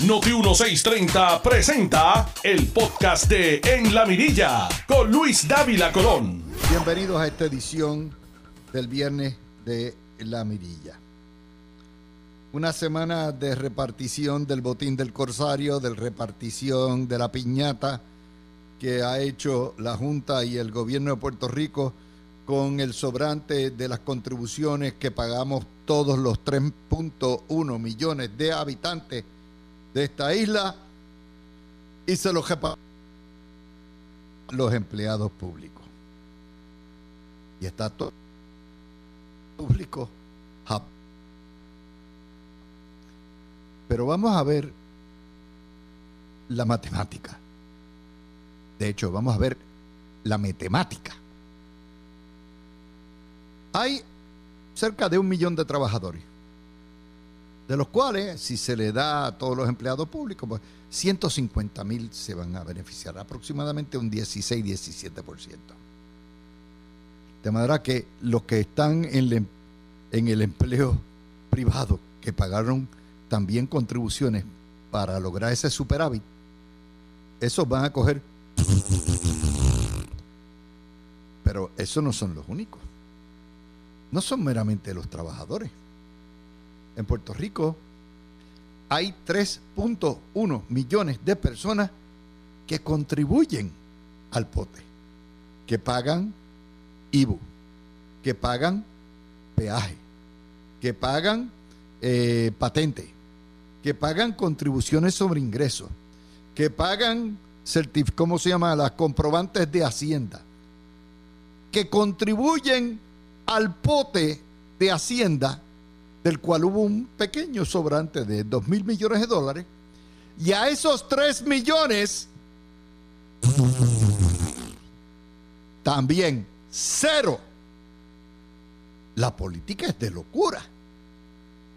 Noti 1630 presenta el podcast de En la Mirilla con Luis Dávila Colón. Bienvenidos a esta edición del viernes de La Mirilla. Una semana de repartición del botín del Corsario, de repartición de la piñata que ha hecho la Junta y el gobierno de Puerto Rico con el sobrante de las contribuciones que pagamos todos los 3.1 millones de habitantes de esta isla y se los los empleados públicos. Y está todo público. Pero vamos a ver la matemática. De hecho, vamos a ver la matemática. Hay cerca de un millón de trabajadores, de los cuales, si se le da a todos los empleados públicos, pues 150 mil se van a beneficiar, aproximadamente un 16-17%. De manera que los que están en, en el empleo privado, que pagaron también contribuciones para lograr ese superávit, esos van a coger. Pero esos no son los únicos no son meramente los trabajadores. En Puerto Rico hay 3.1 millones de personas que contribuyen al pote, que pagan IBU, que pagan peaje, que pagan eh, patente, que pagan contribuciones sobre ingresos, que pagan, ¿cómo se llama?, las comprobantes de Hacienda, que contribuyen al pote de Hacienda, del cual hubo un pequeño sobrante de 2 mil millones de dólares, y a esos 3 millones, también cero. La política es de locura.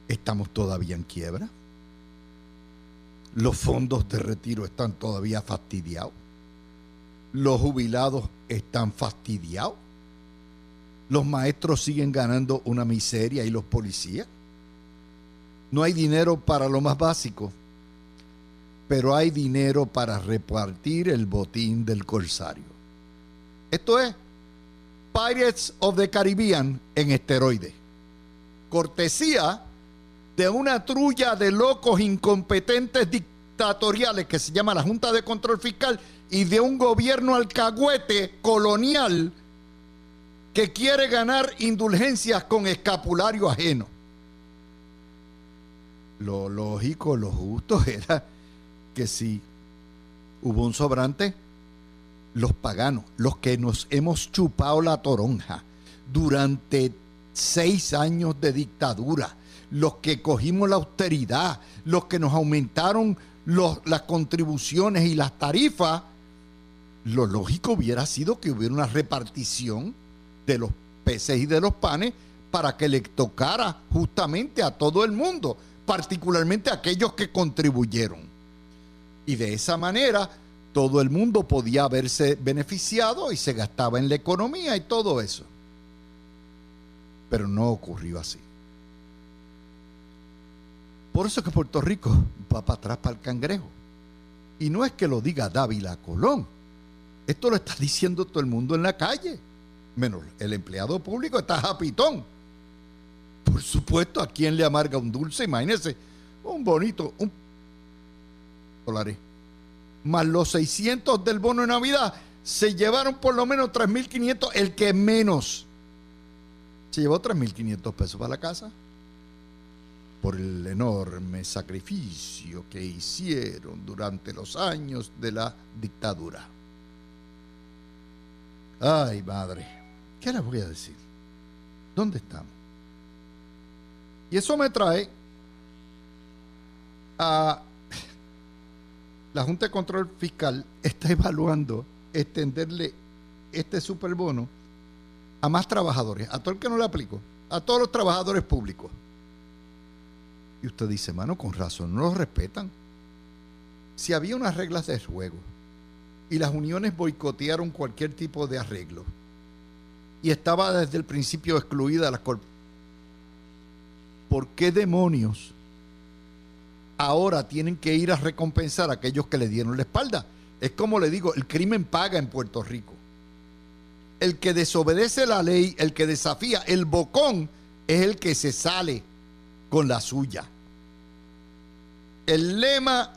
Estamos todavía en quiebra. Los fondos de retiro están todavía fastidiados. Los jubilados están fastidiados los maestros siguen ganando una miseria y los policías. No hay dinero para lo más básico, pero hay dinero para repartir el botín del corsario. Esto es Pirates of the Caribbean en esteroides. Cortesía de una trulla de locos incompetentes dictatoriales que se llama la Junta de Control Fiscal y de un gobierno alcahuete colonial que quiere ganar indulgencias con escapulario ajeno. Lo lógico, lo justo era que si hubo un sobrante, los paganos, los que nos hemos chupado la toronja durante seis años de dictadura, los que cogimos la austeridad, los que nos aumentaron las contribuciones y las tarifas, lo lógico hubiera sido que hubiera una repartición de los peces y de los panes para que le tocara justamente a todo el mundo, particularmente aquellos que contribuyeron. Y de esa manera todo el mundo podía haberse beneficiado y se gastaba en la economía y todo eso. Pero no ocurrió así. Por eso que Puerto Rico va para atrás para el cangrejo. Y no es que lo diga Dávila Colón. Esto lo está diciendo todo el mundo en la calle menos el empleado público está japitón. Por supuesto, ¿a quién le amarga un dulce? Imagínese, un bonito, un dólares. Más los 600 del bono de Navidad, se llevaron por lo menos 3.500, el que menos. Se llevó 3.500 pesos para la casa por el enorme sacrificio que hicieron durante los años de la dictadura. Ay, madre. ¿Qué les voy a decir? ¿Dónde estamos? Y eso me trae a la Junta de Control Fiscal está evaluando extenderle este superbono a más trabajadores, a todo el que no le aplico, a todos los trabajadores públicos. Y usted dice, mano, con razón, no los respetan. Si había unas reglas de juego y las uniones boicotearon cualquier tipo de arreglo, y estaba desde el principio excluida la ¿Por qué demonios ahora tienen que ir a recompensar a aquellos que le dieron la espalda. Es como le digo, el crimen paga en Puerto Rico. El que desobedece la ley, el que desafía, el bocón, es el que se sale con la suya. El lema,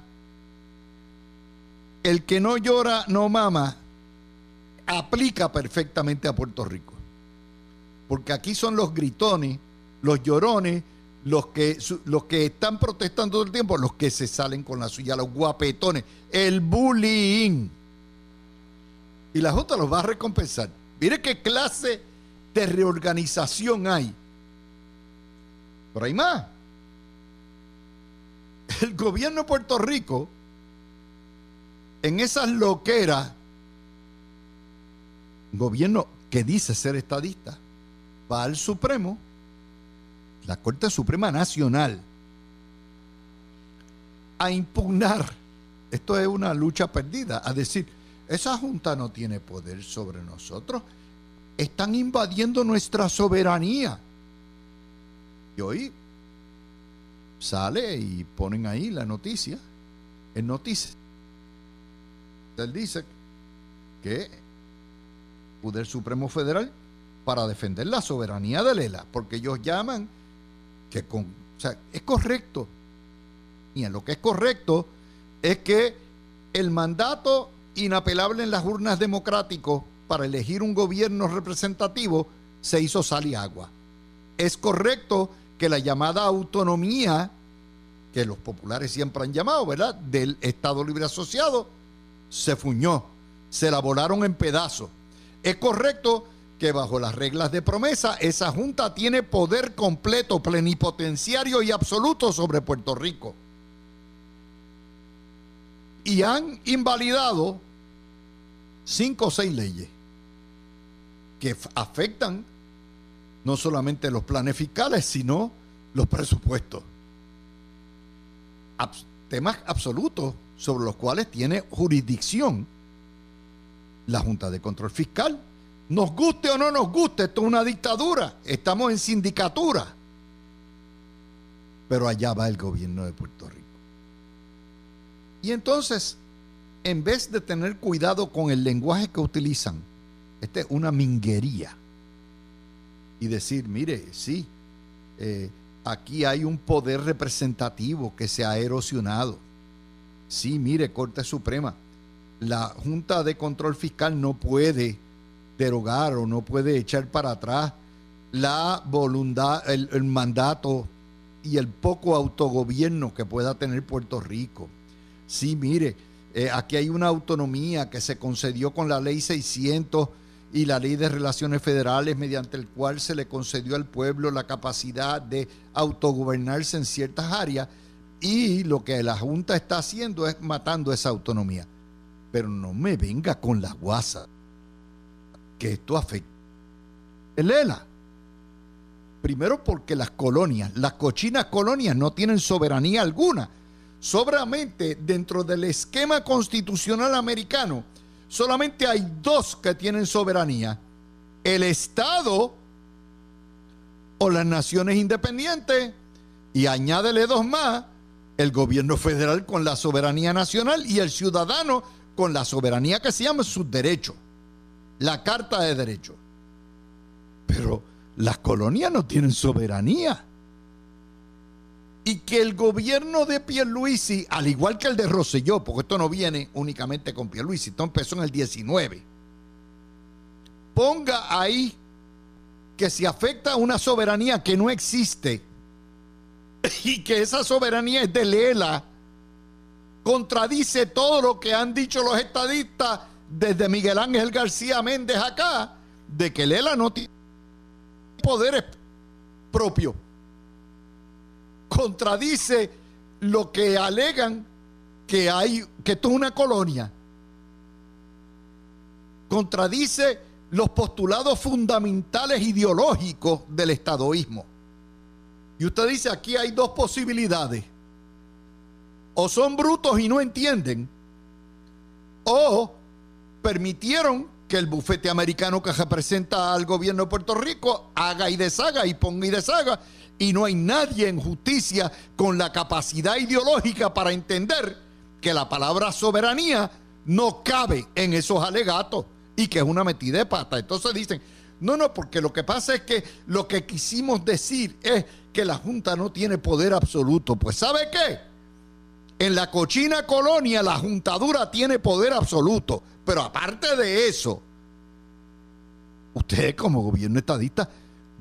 el que no llora no mama, aplica perfectamente a Puerto Rico. Porque aquí son los gritones, los llorones, los que, los que están protestando todo el tiempo, los que se salen con la suya, los guapetones, el bullying. Y la Junta los va a recompensar. Mire qué clase de reorganización hay. Pero hay más. El gobierno de Puerto Rico, en esas loqueras, gobierno que dice ser estadista, va al Supremo, la Corte Suprema Nacional, a impugnar, esto es una lucha perdida, a decir, esa junta no tiene poder sobre nosotros, están invadiendo nuestra soberanía. Y hoy sale y ponen ahí la noticia, en noticias. Él dice que Poder Supremo Federal para defender la soberanía de Lela, porque ellos llaman que con, o sea, es correcto. Y en lo que es correcto es que el mandato inapelable en las urnas democráticas para elegir un gobierno representativo se hizo sal y agua. Es correcto que la llamada autonomía, que los populares siempre han llamado, ¿verdad?, del Estado Libre Asociado, se fuñó, se la volaron en pedazos. Es correcto que bajo las reglas de promesa, esa junta tiene poder completo, plenipotenciario y absoluto sobre Puerto Rico. Y han invalidado cinco o seis leyes que afectan no solamente los planes fiscales, sino los presupuestos. temas absolutos sobre los cuales tiene jurisdicción la Junta de Control Fiscal. Nos guste o no nos guste, esto es una dictadura, estamos en sindicatura. Pero allá va el gobierno de Puerto Rico. Y entonces, en vez de tener cuidado con el lenguaje que utilizan, esta es una minguería. Y decir, mire, sí, eh, aquí hay un poder representativo que se ha erosionado. Sí, mire, Corte Suprema, la Junta de Control Fiscal no puede derogar o no puede echar para atrás la voluntad, el, mandato y el poco autogobierno que pueda tener Puerto Rico. Sí, mire, eh, aquí hay una autonomía que se concedió con la ley 600 y la ley de relaciones federales mediante el cual se le concedió al pueblo la capacidad de autogobernarse en ciertas áreas y lo que la Junta está haciendo es matando esa autonomía. Pero no me venga con la guasa que esto afecta. El ELA. Primero porque las colonias, las cochinas colonias no tienen soberanía alguna. Solamente dentro del esquema constitucional americano, solamente hay dos que tienen soberanía. El Estado o las naciones independientes. Y añádele dos más, el gobierno federal con la soberanía nacional y el ciudadano con la soberanía que se llama sus derechos, la Carta de Derechos. Pero las colonias no tienen soberanía. Y que el gobierno de Pierluisi, al igual que el de Rosselló, porque esto no viene únicamente con Pierluisi, esto empezó en el 19, ponga ahí que se afecta a una soberanía que no existe y que esa soberanía es de Lela contradice todo lo que han dicho los estadistas desde Miguel Ángel García Méndez acá, de que Lela no tiene poderes propios. Contradice lo que alegan que hay, que esto es una colonia. Contradice los postulados fundamentales ideológicos del estadoísmo. Y usted dice, aquí hay dos posibilidades o son brutos y no entienden, o permitieron que el bufete americano que representa al gobierno de Puerto Rico haga y deshaga y ponga y deshaga. Y no hay nadie en justicia con la capacidad ideológica para entender que la palabra soberanía no cabe en esos alegatos y que es una metida de pata. Entonces dicen, no, no, porque lo que pasa es que lo que quisimos decir es que la Junta no tiene poder absoluto. Pues ¿sabe qué? En la cochina colonia la juntadura tiene poder absoluto. Pero aparte de eso, usted como gobierno estadista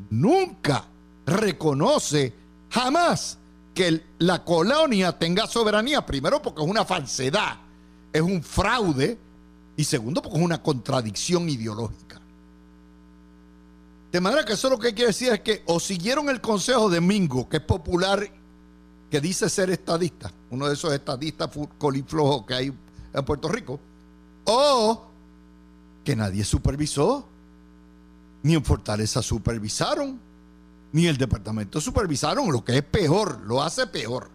nunca reconoce jamás que la colonia tenga soberanía. Primero porque es una falsedad, es un fraude. Y segundo porque es una contradicción ideológica. De manera que eso lo que quiere decir es que o siguieron el consejo de Mingo, que es popular, que dice ser estadista, uno de esos estadistas coliflojos que hay en Puerto Rico, o que nadie supervisó, ni en Fortaleza supervisaron, ni el departamento supervisaron, lo que es peor, lo hace peor.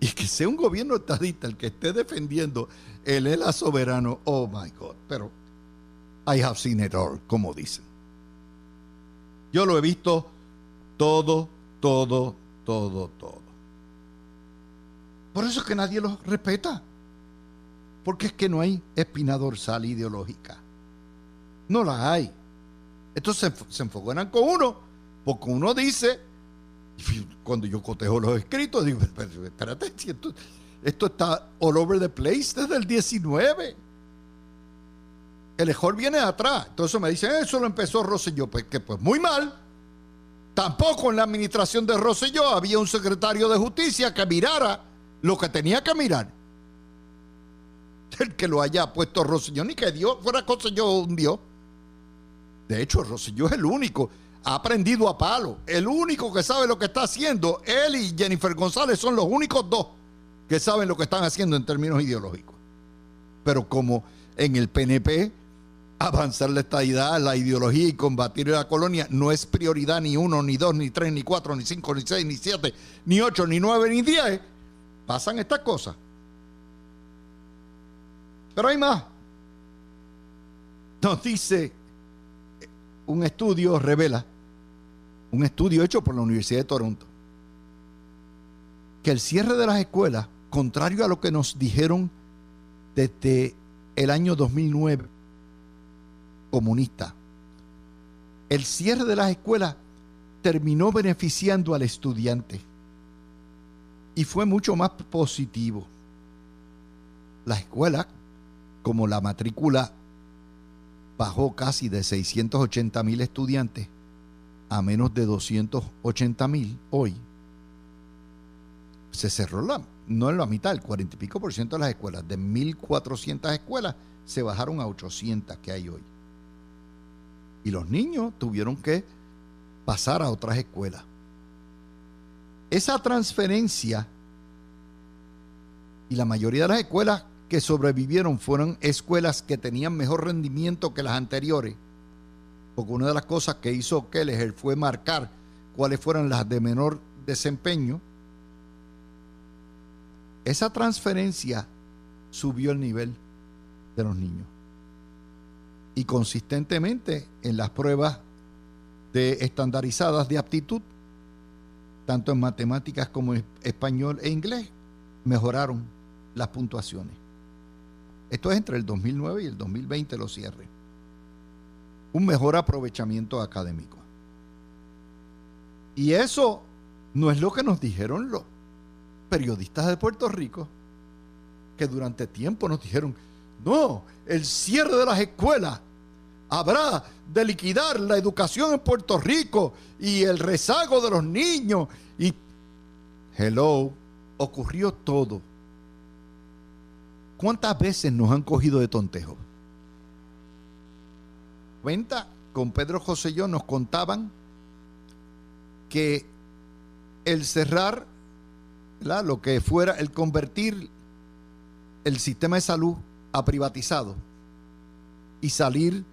Y que sea un gobierno estadista el que esté defendiendo el ELA soberano, oh my God, pero I have seen it all, como dicen. Yo lo he visto todo, todo, todo, todo. Por eso es que nadie lo respeta. Porque es que no hay espina dorsal ideológica. No la hay. Entonces se enfocan con uno, porque uno dice, cuando yo cotejo los escritos, digo, espérate, esto, está all over the place desde el 19. El mejor viene de atrás. Entonces me dicen, eso lo empezó Rosselló. Pues que pues muy mal. Tampoco en la administración de Rosselló había un secretario de justicia que mirara lo que tenía que mirar. El que lo haya puesto Rosselló, ni que Dios fuera Rosselló un Dios. De hecho, Rosselló es el único. Ha aprendido a palo. El único que sabe lo que está haciendo, él y Jennifer González son los únicos dos que saben lo que están haciendo en términos ideológicos. Pero como en el PNP avanzar la estadidad, la ideología y combatir la colonia no es prioridad ni uno, ni dos, ni tres, ni cuatro, ni cinco, ni seis, ni siete, ni ocho, ni nueve, ni diez, pasan estas cosas. Pero hay más. Nos dice un estudio, revela, un estudio hecho por la Universidad de Toronto, que el cierre de las escuelas, contrario a lo que nos dijeron desde el año 2009, comunista. El cierre de las escuelas terminó beneficiando al estudiante y fue mucho más positivo. Las escuelas, como la matrícula bajó casi de 680 mil estudiantes a menos de 280 mil hoy, se cerró la, no en la mitad, el 40 y pico por ciento de las escuelas. De 1.400 escuelas se bajaron a 800 que hay hoy y los niños tuvieron que pasar a otras escuelas. Esa transferencia y la mayoría de las escuelas que sobrevivieron fueron escuelas que tenían mejor rendimiento que las anteriores. Porque una de las cosas que hizo Kelleher fue marcar cuáles fueron las de menor desempeño. Esa transferencia subió el nivel de los niños y consistentemente en las pruebas de estandarizadas de aptitud, tanto en matemáticas como en español e inglés, mejoraron las puntuaciones. Esto es entre el 2009 y el 2020 los cierres. Un mejor aprovechamiento académico. Y eso no es lo que nos dijeron los periodistas de Puerto Rico, que durante tiempo nos dijeron, no, el cierre de las escuelas habrá de liquidar la educación en Puerto Rico y el rezago de los niños. Y, hello, ocurrió todo. ¿Cuántas veces nos han cogido de tontejo? Cuenta, con Pedro José y yo nos contaban que el cerrar, lo que fuera, el convertir el sistema de salud a privatizado y salir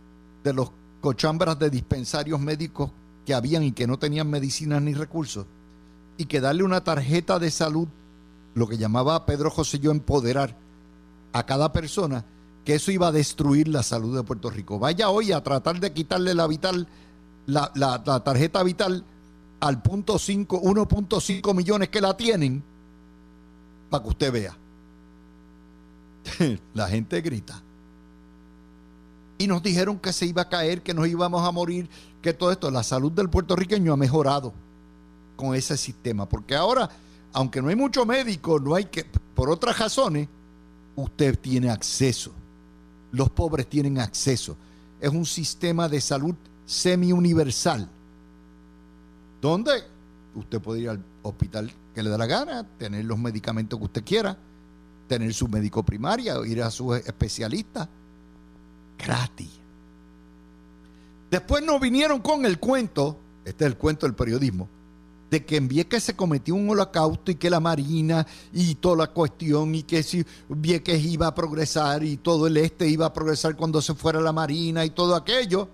de los cochambras de dispensarios médicos que habían y que no tenían medicinas ni recursos y que darle una tarjeta de salud, lo que llamaba Pedro José yo empoderar a cada persona que eso iba a destruir la salud de Puerto Rico. Vaya hoy a tratar de quitarle la vital, la, tarjeta vital al punto 5, 1.5 millones que la tienen, para que usted vea. la gente grita. Y nos dijeron que se iba a caer, que nos íbamos a morir, que todo esto, la salud del puertorriqueño ha mejorado con ese sistema. Porque ahora, aunque no hay mucho médico, no hay que, por otras razones, usted tiene acceso. Los pobres tienen acceso. Es un sistema de salud semi-universal. Donde usted puede ir al hospital que le da la gana, tener los medicamentos que usted quiera, tener su médico primario, ir a su especialista. Gratis. Después nos vinieron con el cuento, este es el cuento del periodismo, de que en Vieques se cometió un holocausto y que la Marina y toda la cuestión y que si Vieques iba a progresar y todo el este iba a progresar cuando se fuera la Marina y todo aquello.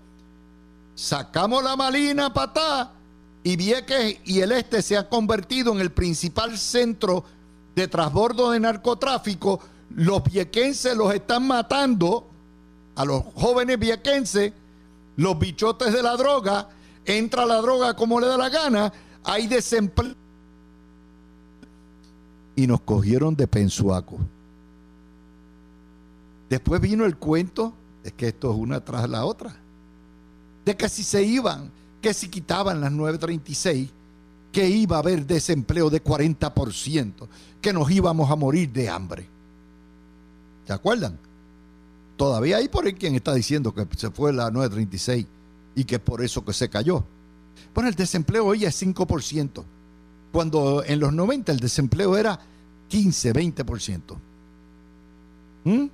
Sacamos la Marina para y Vieques y el este se ha convertido en el principal centro de transbordo de narcotráfico. Los viequenses los están matando, a los jóvenes viequenses, los bichotes de la droga, entra la droga como le da la gana hay desempleo. Y nos cogieron de pensuaco. Después vino el cuento, es que esto es una tras la otra, de que si se iban, que si quitaban las 936, que iba a haber desempleo de 40%, que nos íbamos a morir de hambre. ¿Se acuerdan? Todavía hay por ahí quien está diciendo que se fue la 936 y que por eso que se cayó. Bueno, el desempleo hoy es 5%, cuando en los 90 el desempleo era 15, 20%. ¿Mm?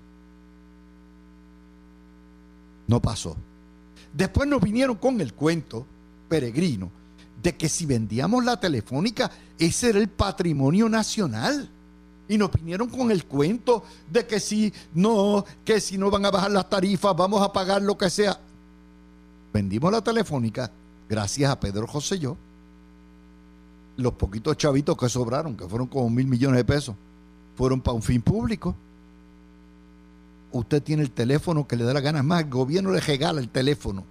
No pasó. Después nos vinieron con el cuento peregrino de que si vendíamos la telefónica, ese era el patrimonio nacional. Y nos vinieron con el cuento de que si no, que si no van a bajar las tarifas, vamos a pagar lo que sea. Vendimos la telefónica gracias a Pedro José yo, los poquitos chavitos que sobraron, que fueron como mil millones de pesos, fueron para un fin público. Usted tiene el teléfono que le da la gana. más, el gobierno le regala el teléfono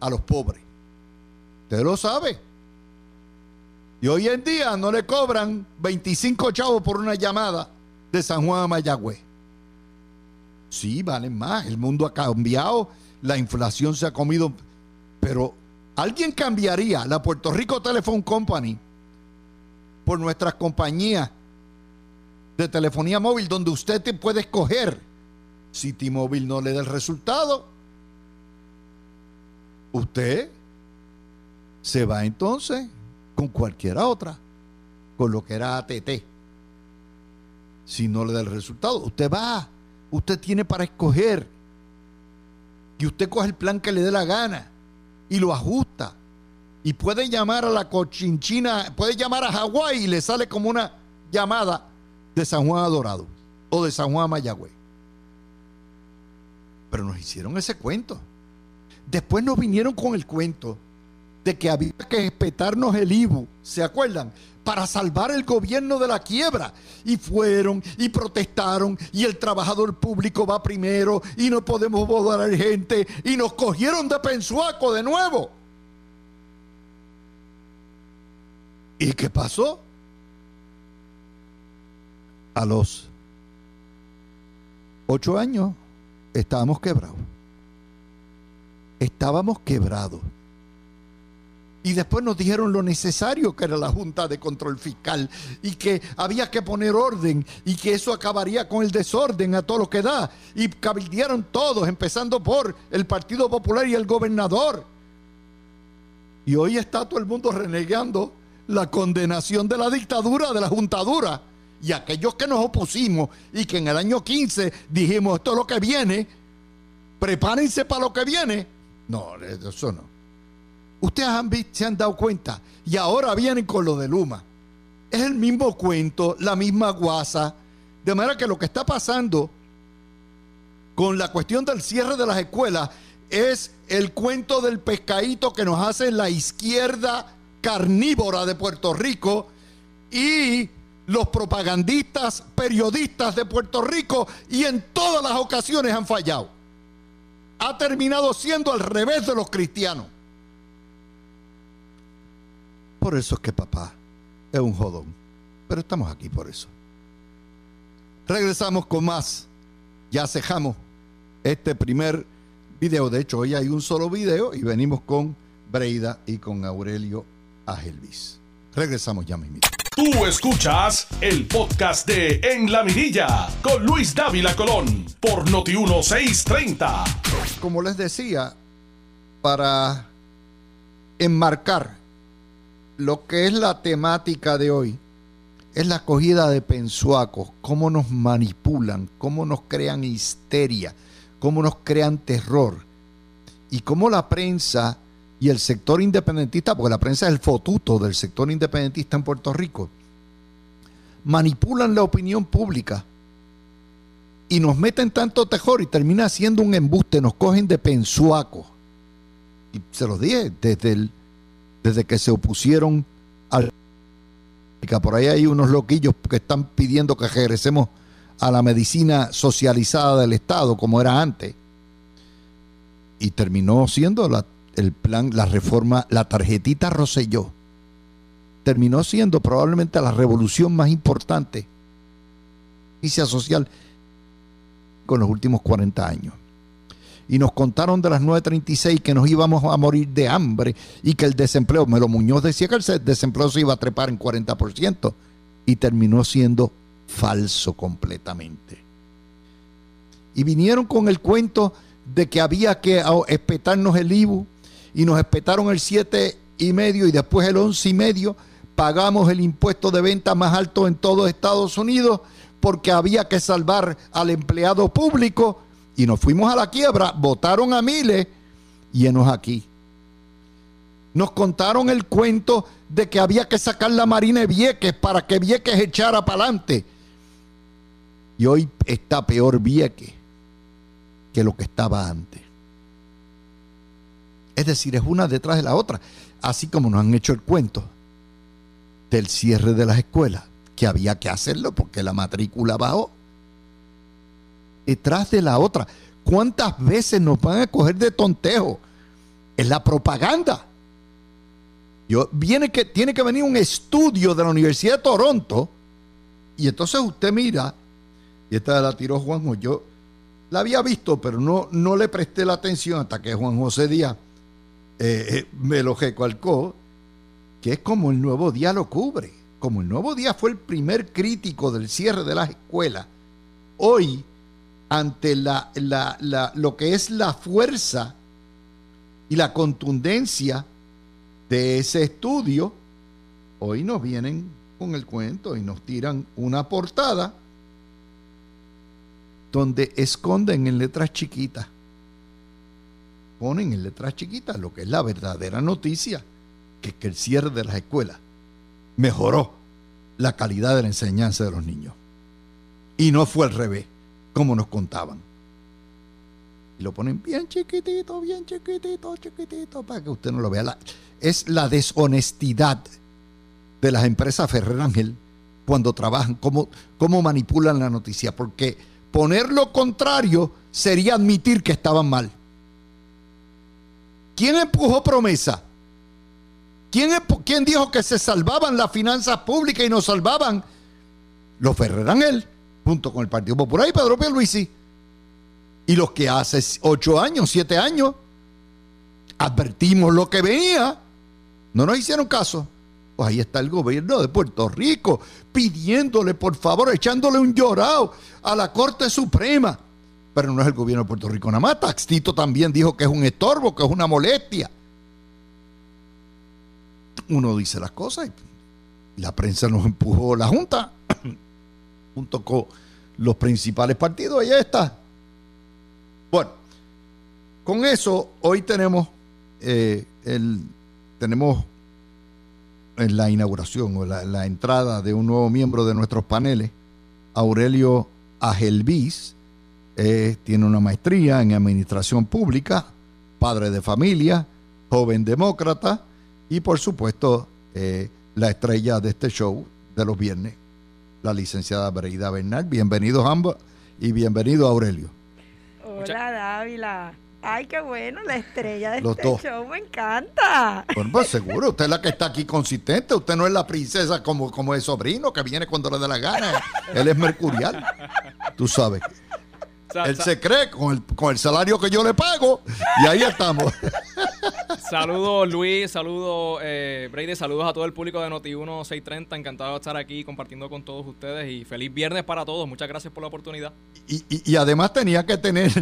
a los pobres. Usted lo sabe. Y hoy en día no le cobran 25 chavos por una llamada de San Juan a Mayagüez. Sí, valen más. El mundo ha cambiado, la inflación se ha comido, pero ¿Alguien cambiaría la Puerto Rico Telephone Company por nuestras compañías de telefonía móvil donde usted te puede escoger si T-Mobile no le da el resultado? Usted se va entonces con cualquiera otra, con lo que era ATT. Si no le da el resultado, usted va, usted tiene para escoger y usted coge el plan que le dé la gana y lo ajusta. Y puede llamar a la cochinchina, puede llamar a Hawái y le sale como una llamada de San Juan Adorado o de San Juan Mayagüez. Pero nos hicieron ese cuento. Después nos vinieron con el cuento de que había que respetarnos el IBU, ¿se acuerdan? Para salvar el gobierno de la quiebra. Y fueron y protestaron y el trabajador público va primero y no podemos votar gente y nos cogieron de pensuaco de nuevo. ¿Y qué pasó? A los ocho años estábamos quebrados. Estábamos quebrados. Y después nos dijeron lo necesario que era la Junta de Control Fiscal y que había que poner orden y que eso acabaría con el desorden a todo lo que da. Y cabildearon todos, empezando por el Partido Popular y el gobernador. Y hoy está todo el mundo renegando la condenación de la dictadura, de la juntadura. Y aquellos que nos opusimos y que en el año 15 dijimos esto es lo que viene, prepárense para lo que viene. No, eso no. Ustedes han visto, se han dado cuenta y ahora vienen con lo de Luma. Es el mismo cuento, la misma guasa. De manera que lo que está pasando con la cuestión del cierre de las escuelas es el cuento del pescadito que nos hace la izquierda carnívora de Puerto Rico y los propagandistas, periodistas de Puerto Rico y en todas las ocasiones han fallado. Ha terminado siendo al revés de los cristianos. Por eso es que papá es un jodón. Pero estamos aquí por eso. Regresamos con más. Ya cejamos este primer video. De hecho, hoy hay un solo video y venimos con Breida y con Aurelio Agelvis. Regresamos ya mismo. Tú escuchas el podcast de En la Mirilla con Luis Dávila Colón por Noti 1630. Como les decía, para enmarcar lo que es la temática de hoy, es la acogida de pensuacos, cómo nos manipulan, cómo nos crean histeria, cómo nos crean terror y cómo la prensa y el sector independentista, porque la prensa es el fotuto del sector independentista en Puerto Rico, manipulan la opinión pública y nos meten tanto terror y termina siendo un embuste, nos cogen de pensuaco. Y se los dije desde, el, desde que se opusieron al... Por ahí hay unos loquillos que están pidiendo que regresemos a la medicina socializada del Estado como era antes. Y terminó siendo la el plan, la reforma, la tarjetita Roselló, terminó siendo probablemente la revolución más importante social con los últimos 40 años. Y nos contaron de las 9.36 que nos íbamos a morir de hambre y que el desempleo, Melo Muñoz decía que el desempleo se iba a trepar en 40% y terminó siendo falso completamente. Y vinieron con el cuento de que había que espetarnos el IBU, y nos espetaron el 7 y medio y después el 11 y medio. Pagamos el impuesto de venta más alto en todo Estados Unidos porque había que salvar al empleado público y nos fuimos a la quiebra, votaron a miles y enos aquí. Nos contaron el cuento de que había que sacar la Marina de Vieques para que Vieques echara para adelante. Y hoy está peor Vieques que lo que estaba antes. Es decir, es una detrás de la otra. Así como nos han hecho el cuento del cierre de las escuelas, que había que hacerlo porque la matrícula bajó. Detrás de la otra. ¿Cuántas veces nos van a coger de tontejo? Es la propaganda. Yo, viene que, tiene que venir un estudio de la Universidad de Toronto y entonces usted mira, y esta la tiró Juanjo, yo la había visto, pero no, no le presté la atención hasta que Juan José Díaz eh, eh, me lo recalcó, que es como el nuevo día lo cubre. Como el nuevo día fue el primer crítico del cierre de las escuelas, hoy, ante la, lo que es la fuerza y la contundencia de ese estudio, hoy nos vienen con el cuento y nos tiran una portada donde esconden en letras chiquitas ponen en letras chiquitas lo que es la verdadera noticia, que es que el cierre de las escuelas mejoró la calidad de la enseñanza de los niños. Y no fue al revés, como nos contaban. Y lo ponen bien chiquitito, bien chiquitito, chiquitito, para que usted no lo vea. es la deshonestidad de las empresas Ferrer Ángel cuando trabajan, cómo, cómo manipulan la noticia, porque poner lo contrario sería admitir que estaban mal. ¿Quién empujó promesa? ¿Quién, ¿Quién, dijo que se salvaban las finanzas públicas y nos salvaban? Los Ferrer él, junto con el Partido Popular y Pedro Pierluisi. Y los que hace ocho años, siete años, advertimos lo que venía, no nos hicieron caso. Pues ahí está el gobierno de Puerto Rico pidiéndole, por favor, echándole un llorado a la Corte Suprema pero no es el gobierno de Puerto Rico nada más. Taxito también dijo que es un estorbo, que es una molestia. Uno dice las cosas y la prensa nos empujó la Junta, junto con los principales partidos, ahí está. Bueno, con eso hoy tenemos, eh, el, tenemos en la inauguración o la, entrada de un nuevo miembro de nuestros paneles, Aurelio Agelvis, tiene una maestría en administración pública, padre de familia, joven demócrata y por supuesto eh, la estrella de este show de los viernes, la licenciada Breida Bernal. Bienvenidos ambos y bienvenido Aurelio. Hola Dávila. Ay, qué bueno, la estrella de este show, me encanta. Bueno, pues seguro, usted es la que está aquí consistente, usted no es la princesa como, como el sobrino que viene cuando le dé la gana, él es mercurial, tú sabes. Él se cree con el, con el salario que yo le pago y ahí estamos. Saludos Luis, saludos eh, Brady, saludos a todo el público de Noti1 630. Encantado de estar aquí compartiendo con todos ustedes y feliz viernes para todos. Muchas gracias por la oportunidad. Y, y, además tenía que tener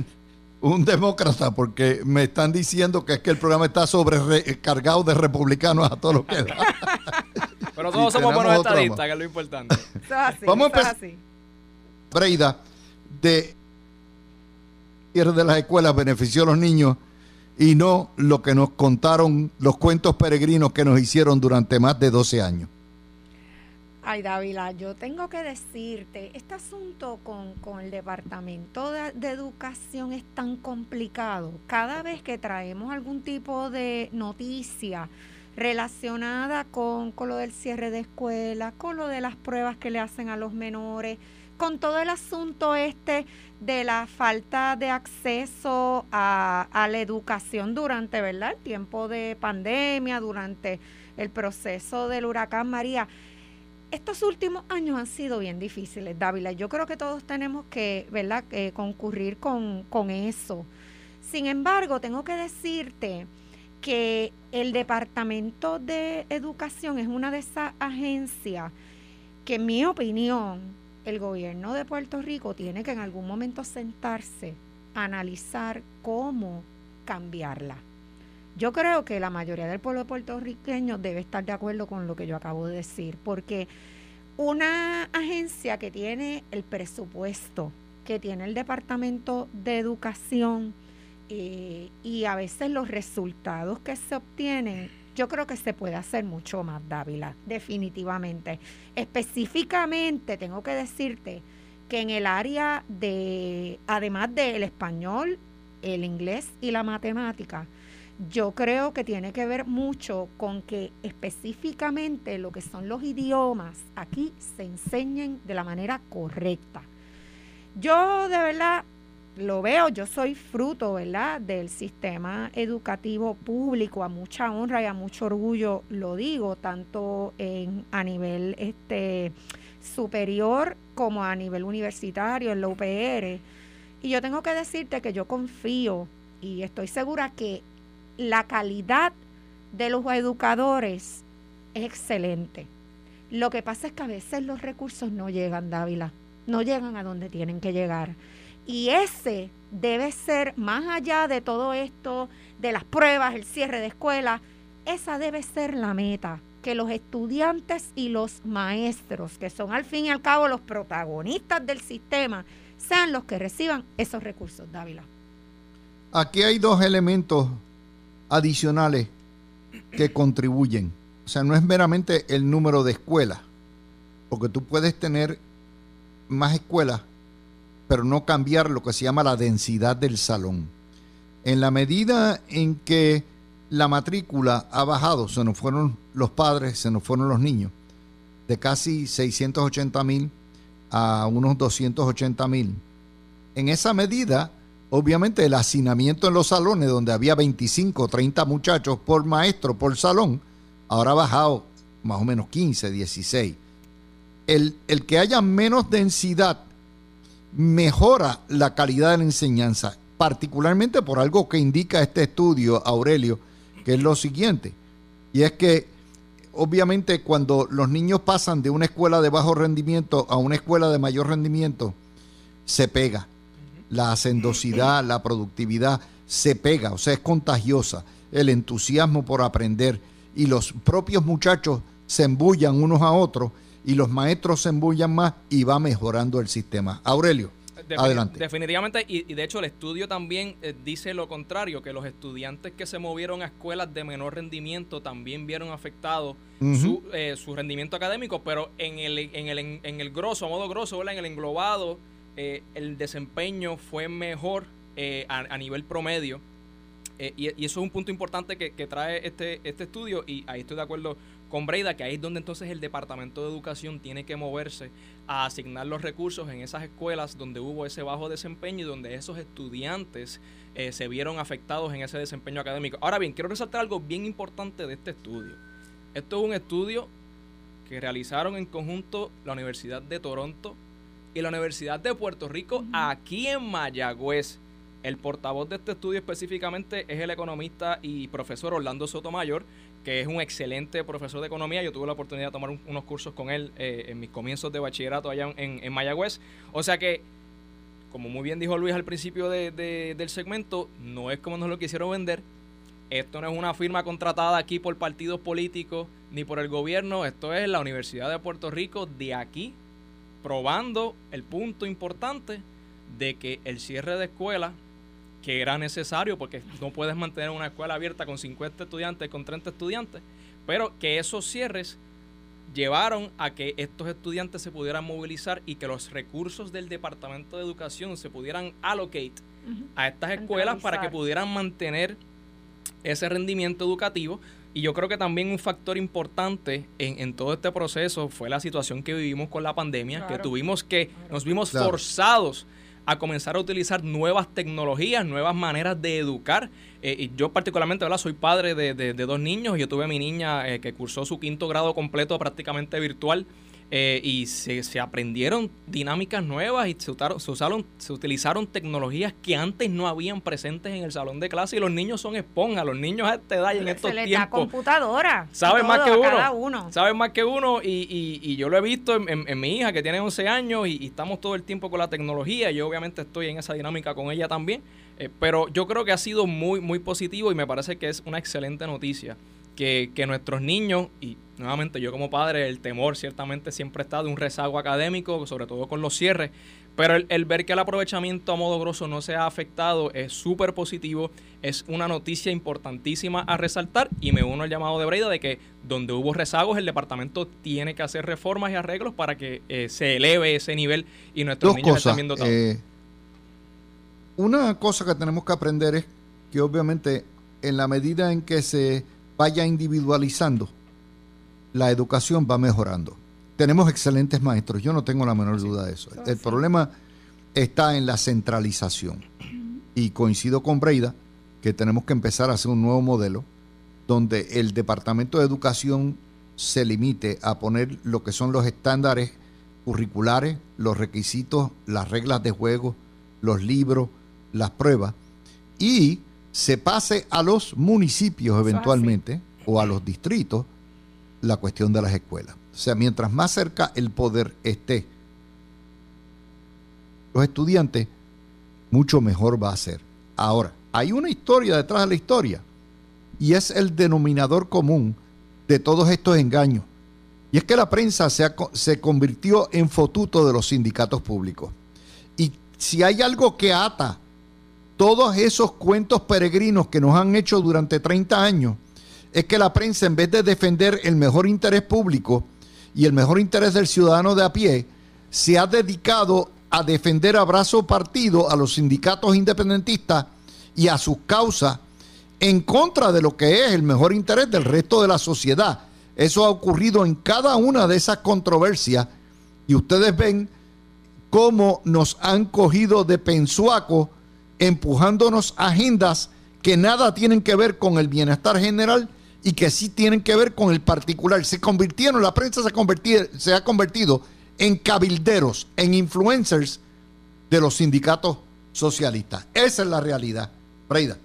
un demócrata porque me están diciendo que es que el programa está sobrecargado de republicanos a todos los que da. Pero todos somos buenos estadistas, que es lo importante. Vamos a empezar. Breida, de de las escuelas benefició a los niños y no lo que nos contaron los cuentos peregrinos que nos hicieron durante más de 12 años. Ay, Dávila, yo tengo que decirte, este asunto con, el Departamento de, Educación es tan complicado. Cada vez que traemos algún tipo de noticia relacionada con, con lo del cierre de escuelas, con lo de las pruebas que le hacen a los menores, con todo el asunto este de la falta de acceso a, la educación durante ¿verdad? el tiempo de pandemia, durante el proceso del huracán María. Estos últimos años han sido bien difíciles, Dávila. Yo creo que todos tenemos que ¿verdad? concurrir con, con eso. Sin embargo, tengo que decirte que el Departamento de Educación es una de esas agencias que, en mi opinión, el gobierno de Puerto Rico tiene que en algún momento sentarse, analizar cómo cambiarla. Yo creo que la mayoría del pueblo puertorriqueño debe estar de acuerdo con lo que yo acabo de decir, porque una agencia que tiene el presupuesto, que tiene el Departamento de Educación eh, y a veces los resultados que se obtienen yo creo que se puede hacer mucho más, Dávila, definitivamente. Específicamente, tengo que decirte que en el área de, además del español, el inglés y la matemática, yo creo que tiene que ver mucho con que específicamente lo que son los idiomas aquí se enseñen de la manera correcta. Yo de verdad lo veo, yo soy fruto, ¿verdad?, del sistema educativo público, a mucha honra y a mucho orgullo lo digo, tanto en, a nivel este, superior como a nivel universitario, en la UPR. Y yo tengo que decirte que yo confío y estoy segura que la calidad de los educadores es excelente. Lo que pasa es que a veces los recursos no llegan, Dávila, no llegan a donde tienen que llegar. Y ese debe ser, más allá de todo esto, de las pruebas, el cierre de escuelas, esa debe ser la meta, que los estudiantes y los maestros, que son al fin y al cabo los protagonistas del sistema, sean los que reciban esos recursos, Dávila. Aquí hay dos elementos adicionales que contribuyen. O sea, no es meramente el número de escuelas, porque tú puedes tener más escuelas pero no cambiar lo que se llama la densidad del salón. En la medida en que la matrícula ha bajado, se nos fueron los padres, se nos fueron los niños, de casi 680 mil a unos 280 mil. En esa medida, obviamente el hacinamiento en los salones, donde había 25, 30 muchachos por maestro, por salón, ahora ha bajado más o menos 15, 16. El, el que haya menos densidad mejora la calidad de la enseñanza, particularmente por algo que indica este estudio, Aurelio, que es lo siguiente, y es que obviamente cuando los niños pasan de una escuela de bajo rendimiento a una escuela de mayor rendimiento, se pega. La hacendosidad, la productividad se pega, o sea, es contagiosa. El entusiasmo por aprender y los propios muchachos se embullan unos a otros y los maestros se embullan más y va mejorando el sistema. Aurelio. Adelante. Definitivamente, y, de hecho el estudio también eh, dice lo contrario, que los estudiantes que se movieron a escuelas de menor rendimiento también vieron afectado su, eh, su, rendimiento académico, pero en el, en el, en, el grosso, a modo grosso, en el englobado, eh, el desempeño fue mejor a, nivel promedio. y, y, eso es un punto importante que, que trae este, este estudio y ahí estoy de acuerdo con Breida, que ahí es donde entonces el Departamento de Educación tiene que moverse a asignar los recursos en esas escuelas donde hubo ese bajo desempeño y donde esos estudiantes eh, se vieron afectados en ese desempeño académico. Ahora bien, quiero resaltar algo bien importante de este estudio. Esto es un estudio que realizaron en conjunto la Universidad de Toronto y la Universidad de Puerto Rico aquí en Mayagüez. El portavoz de este estudio específicamente es el economista y profesor Orlando Sotomayor, que es un excelente profesor de economía. Yo tuve la oportunidad de tomar unos cursos con él eh, en mis comienzos de bachillerato allá en, Mayagüez. O sea que, como muy bien dijo Luis al principio del segmento, no es como nos lo quisieron vender. Esto no es una firma contratada aquí por partidos políticos ni por el gobierno. Esto es la Universidad de Puerto Rico de aquí, probando el punto importante de que el cierre de escuelas que era necesario porque no puedes mantener una escuela abierta con 50 estudiantes, con 30 estudiantes, pero que esos cierres llevaron a que estos estudiantes se pudieran movilizar y que los recursos del Departamento de Educación se pudieran allocate a estas escuelas para que pudieran mantener ese rendimiento educativo. Y yo creo que también un factor importante en, todo este proceso fue la situación que vivimos con la pandemia, que tuvimos que, nos vimos forzados a comenzar a utilizar nuevas tecnologías, nuevas maneras de educar. Eh, y yo particularmente ¿verdad? soy padre de, dos niños. Yo tuve a mi niña eh, que cursó su quinto grado completo prácticamente virtual. Eh, y se, se, aprendieron dinámicas nuevas y se, usaron, se utilizaron tecnologías que antes no habían presentes en el salón de clase y los niños son esponjas, los niños a esta edad y en estos se les Da computadora. Saben más que uno, Saben más que uno y, y, yo lo he visto en, mi hija que tiene 11 años y, estamos todo el tiempo con la tecnología. Yo obviamente estoy en esa dinámica con ella también, eh, pero yo creo que ha sido muy, muy positivo y me parece que es una excelente noticia que, que nuestros niños y nuevamente yo como padre, el temor ciertamente siempre está de un rezago académico, sobre todo con los cierres, pero el, ver que el aprovechamiento a modo grosso no se ha afectado es súper positivo, es una noticia importantísima a resaltar y me uno al llamado de Breida de que donde hubo rezagos el departamento tiene que hacer reformas y arreglos para que eh, se eleve ese nivel y nuestros niños estén viendo todo. Eh, una cosa que tenemos que aprender es que obviamente en la medida en que se vaya individualizando, la educación va mejorando. Tenemos excelentes maestros, yo no tengo la menor duda de eso. El problema está en la centralización. Y coincido con Breida que tenemos que empezar a hacer un nuevo modelo donde el Departamento de Educación se limite a poner lo que son los estándares curriculares, los requisitos, las reglas de juego, los libros, las pruebas, y se pase a los municipios eventualmente o a los distritos la cuestión de las escuelas. O sea, mientras más cerca el poder esté los estudiantes, mucho mejor va a ser. Ahora, hay una historia detrás de la historia y es el denominador común de todos estos engaños. Y es que la prensa se, se convirtió en fotuto de los sindicatos públicos. Y si hay algo que ata todos esos cuentos peregrinos que nos han hecho durante 30 años, es que la prensa, en vez de defender el mejor interés público y el mejor interés del ciudadano de a pie, se ha dedicado a defender a brazo partido a los sindicatos independentistas y a sus causas en contra de lo que es el mejor interés del resto de la sociedad. Eso ha ocurrido en cada una de esas controversias y ustedes ven cómo nos han cogido de pensuaco empujándonos agendas que nada tienen que ver con el bienestar general y que sí tienen que ver con el particular. Se convirtieron, la prensa se, se ha convertido en cabilderos, en influencers de los sindicatos socialistas. Esa es la realidad. Freida.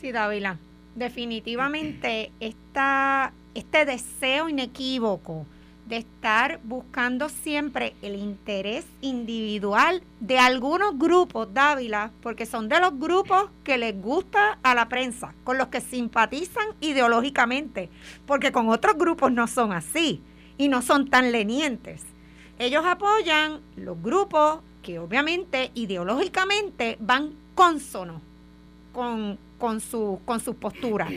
Sí, Dávila. Definitivamente esta, este deseo inequívoco de estar buscando siempre el interés individual de algunos grupos, Dávila, porque son de los grupos que les gusta a la prensa, con los que simpatizan ideológicamente, porque con otros grupos no son así y no son tan lenientes. Ellos apoyan los grupos que obviamente ideológicamente van consonos con, con, su, con sus posturas.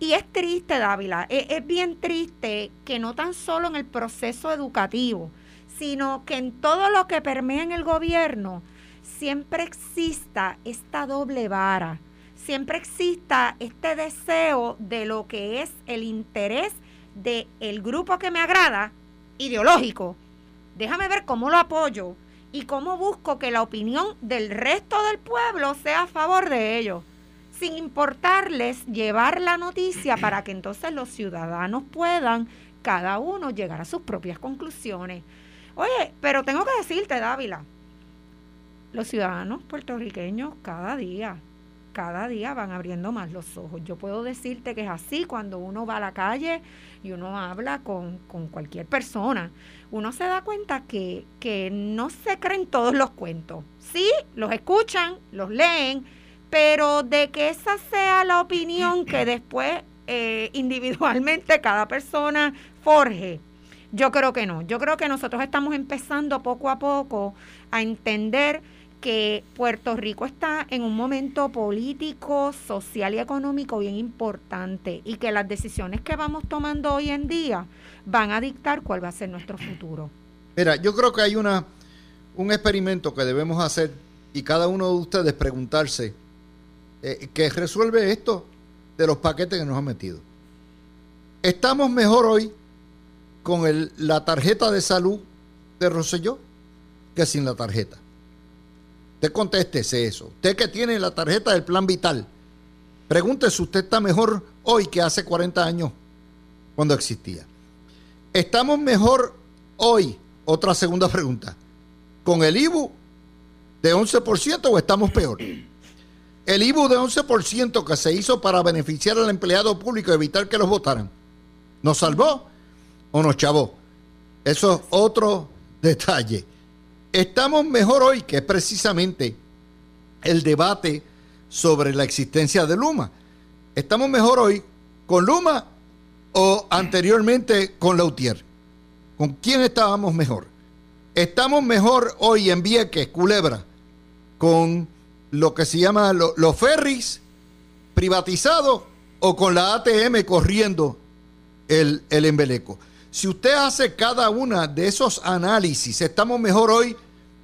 Y es triste, Dávila, es, bien triste que no tan solo en el proceso educativo, sino que en todo lo que permea en el gobierno siempre exista esta doble vara, siempre exista este deseo de lo que es el interés del el grupo que me agrada, ideológico. Déjame ver cómo lo apoyo y cómo busco que la opinión del resto del pueblo sea a favor de ellos, sin importarles llevar la noticia para que entonces los ciudadanos puedan cada uno llegar a sus propias conclusiones. Oye, pero tengo que decirte, Dávila, los ciudadanos puertorriqueños cada día, cada día van abriendo más los ojos. Yo puedo decirte que es así cuando uno va a la calle y uno habla con, con cualquier persona. Uno se da cuenta que, que no se creen todos los cuentos. Sí, los escuchan, los leen, pero de que esa sea la opinión que después eh, individualmente cada persona forje, yo creo que no. Yo creo que nosotros estamos empezando poco a poco a entender que Puerto Rico está en un momento político, social y económico bien importante y que las decisiones que vamos tomando hoy en día van a dictar cuál va a ser nuestro futuro. Mira, yo creo que hay una un experimento que debemos hacer y cada uno de ustedes preguntarse eh, que resuelve esto de los paquetes que nos han metido. ¿Estamos mejor hoy con el, la tarjeta de salud de Rosselló que sin la tarjeta? Usted contéstese eso. Usted que tiene la tarjeta del plan vital, pregúntese usted está mejor hoy que hace 40 años cuando existía. ¿Estamos mejor hoy? Otra segunda pregunta. ¿Con el IBU de 11% o estamos peor? El IBU de 11% que se hizo para beneficiar al empleado público y evitar que los votaran, ¿nos salvó o nos chavó? Eso es otro detalle. Estamos mejor hoy, que precisamente el debate sobre la existencia de Luma. ¿Estamos mejor hoy con Luma o anteriormente con Lautier? ¿Con quién estábamos mejor? ¿Estamos mejor hoy en Vieques, Culebra, con lo que se llama los ferries privatizados o con la ATM corriendo el, el embeleco. Si usted hace cada una de esos análisis, estamos mejor hoy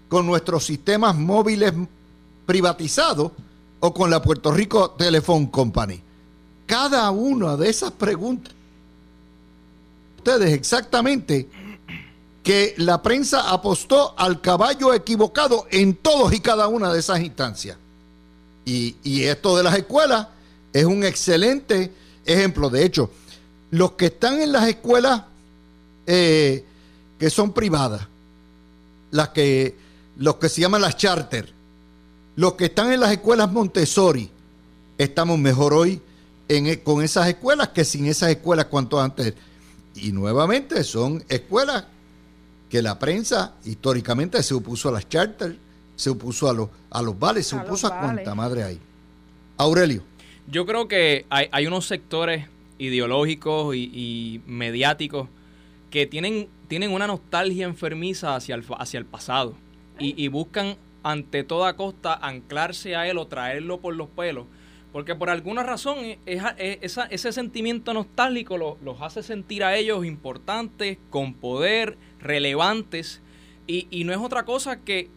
con nuestros sistemas móviles privatizados o con la Puerto Rico Telephone Company. Cada una de esas preguntas, ustedes exactamente que la prensa apostó al caballo equivocado en todos y cada una de esas instancias. Y, esto de las escuelas es un excelente ejemplo. De hecho, los que están en las escuelas eh, que son privadas, las que, los que se llaman las charter, los que están en las escuelas Montessori, estamos mejor hoy en, con esas escuelas que sin esas escuelas cuanto antes. Y nuevamente son escuelas que la prensa históricamente se opuso a las charters, se opuso a los, a los vales, se opuso a cuánta madre hay. Aurelio. Yo creo que hay, unos sectores ideológicos y, mediáticos que tienen, tienen una nostalgia enfermiza hacia el, hacia el pasado y, y buscan ante toda costa anclarse a él o traerlo por los pelos porque por alguna razón ese sentimiento nostálgico los hace sentir a ellos importantes, con poder, relevantes, y, y, no es otra cosa que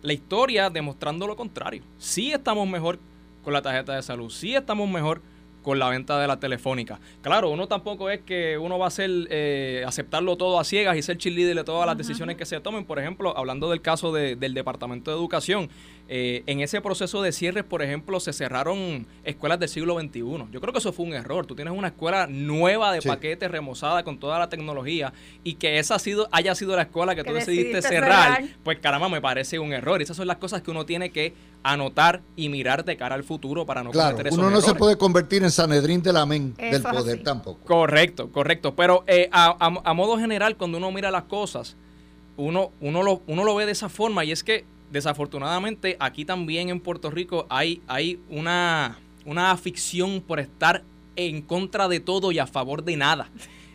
la historia demostrando lo contrario. Sí estamos mejor con la tarjeta de salud, sí estamos mejor con la venta de la telefónica. Claro, uno tampoco es que uno va a ser, eh, aceptarlo todo a ciegas y ser cheerleader de todas las decisiones que se tomen. Por ejemplo, hablando del caso del Departamento de Educación, eh, en ese proceso de cierre, por ejemplo, se cerraron escuelas del siglo XXI. Yo creo que eso fue un error. Tú tienes una escuela nueva de paquetes, remozada con toda la tecnología y que esa ha sido, haya sido la escuela que, tú decidiste, cerrar, pues caramba, me parece un error. Esas son las cosas que uno tiene que anotar y mirar de cara al futuro para no cometer esos uno no se puede convertir en Sanedrín del amén del poder tampoco. Correcto, correcto. Pero eh, a, a, modo general, cuando uno mira las cosas, uno, uno, lo, uno lo ve de esa forma y es que desafortunadamente aquí también en Puerto Rico hay, hay una, una afición por estar en contra de todo y a favor de nada.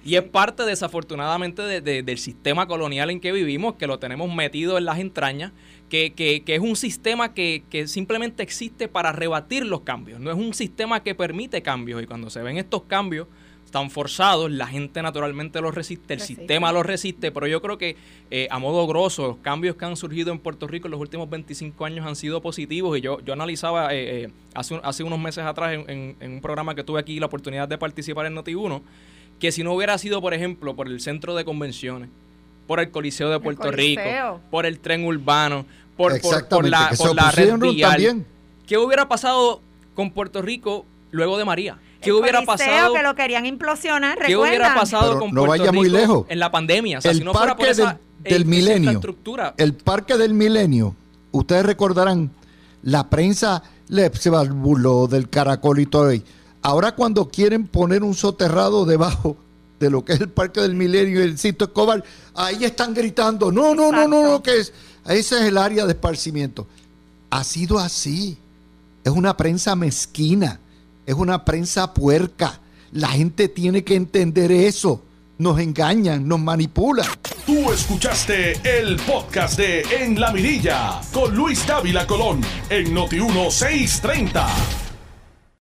Y es parte desafortunadamente del sistema colonial en que vivimos, que lo tenemos metido en las entrañas, que, que, que es un sistema que, que, simplemente existe para rebatir los cambios, no es un sistema que permite cambios. Y cuando se ven estos cambios, están forzados, la gente naturalmente los resiste, el sistema los resiste, pero yo creo que eh, a modo grosso los cambios que han surgido en Puerto Rico en los últimos 25 años han sido positivos y yo, yo analizaba eh, eh, hace, hace unos meses atrás en, un programa que tuve aquí la oportunidad de participar en Noti1, que si no hubiera sido, por ejemplo, por el centro de convenciones, por el Coliseo de Puerto Rico, por el tren urbano, por, por, la, por la red vial, ¿qué hubiera pasado con Puerto Rico luego de María? ¿Qué hubiera pasado? que lo querían implosionar, ¿Qué hubiera pasado con Puerto vaya Rico muy lejos. en la pandemia? el si no parque del, milenio, el parque del milenio, ustedes recordarán, la prensa le, se burló del caracol y todo. Ahora cuando quieren poner un soterrado debajo de lo que es el parque del milenio y el sitio Escobar, ahí están gritando, no, no, no, no, no, que es, ese es el área de esparcimiento. Ha sido así. Es una prensa mezquina es una prensa puerca. La gente tiene que entender eso. Nos engañan, nos manipulan. Tú escuchaste el podcast de En la Mirilla con Luis Dávila Colón en Noti 1630.